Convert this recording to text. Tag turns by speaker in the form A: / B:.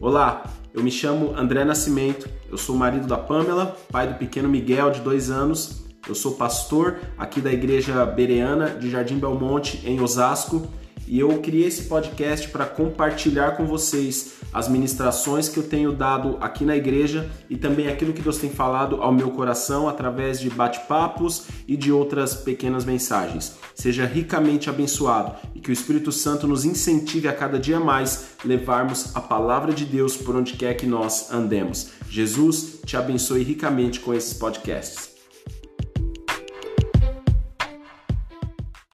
A: Olá, eu me chamo André Nascimento, eu sou marido da Pamela, pai do pequeno Miguel de dois anos, eu sou pastor aqui da Igreja Bereana de Jardim Belmonte, em Osasco, e eu criei esse podcast para compartilhar com vocês as ministrações que eu tenho dado aqui na igreja e também aquilo que Deus tem falado ao meu coração através de bate-papos e de outras pequenas mensagens. Seja ricamente abençoado e que o Espírito Santo nos incentive a cada dia mais levarmos a palavra de Deus por onde quer que nós andemos. Jesus te abençoe ricamente com esses podcasts.